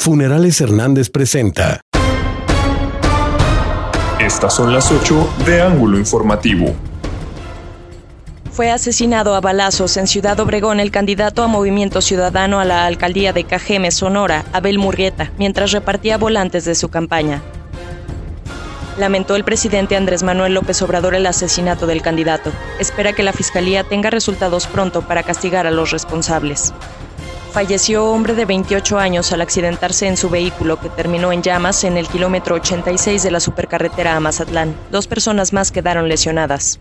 Funerales Hernández presenta. Estas son las 8 de Ángulo Informativo. Fue asesinado a balazos en Ciudad Obregón el candidato a Movimiento Ciudadano a la alcaldía de Cajeme, Sonora, Abel Murrieta, mientras repartía volantes de su campaña. Lamentó el presidente Andrés Manuel López Obrador el asesinato del candidato. Espera que la Fiscalía tenga resultados pronto para castigar a los responsables. Falleció hombre de 28 años al accidentarse en su vehículo que terminó en llamas en el kilómetro 86 de la supercarretera a Mazatlán. Dos personas más quedaron lesionadas.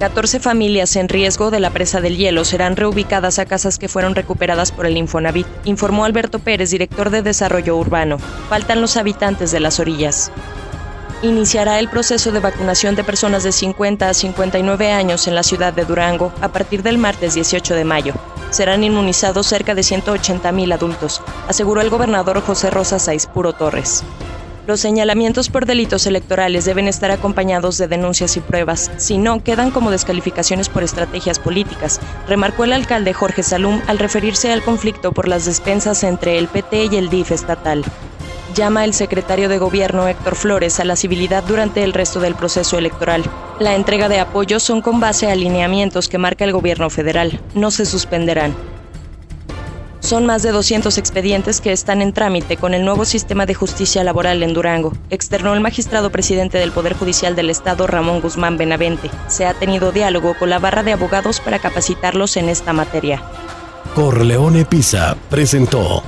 14 familias en riesgo de la presa del hielo serán reubicadas a casas que fueron recuperadas por el Infonavit, informó Alberto Pérez, director de Desarrollo Urbano. Faltan los habitantes de las orillas iniciará el proceso de vacunación de personas de 50 a 59 años en la ciudad de Durango a partir del martes 18 de mayo. Serán inmunizados cerca de 180 mil adultos, aseguró el gobernador José Rosa Puro Torres. Los señalamientos por delitos electorales deben estar acompañados de denuncias y pruebas, si no, quedan como descalificaciones por estrategias políticas, remarcó el alcalde Jorge Salum al referirse al conflicto por las despensas entre el PT y el DIF estatal llama el secretario de Gobierno Héctor Flores a la civilidad durante el resto del proceso electoral. La entrega de apoyos son con base a alineamientos que marca el gobierno federal. No se suspenderán. Son más de 200 expedientes que están en trámite con el nuevo sistema de justicia laboral en Durango, externó el magistrado presidente del Poder Judicial del Estado, Ramón Guzmán Benavente. Se ha tenido diálogo con la barra de abogados para capacitarlos en esta materia. Corleone Pisa presentó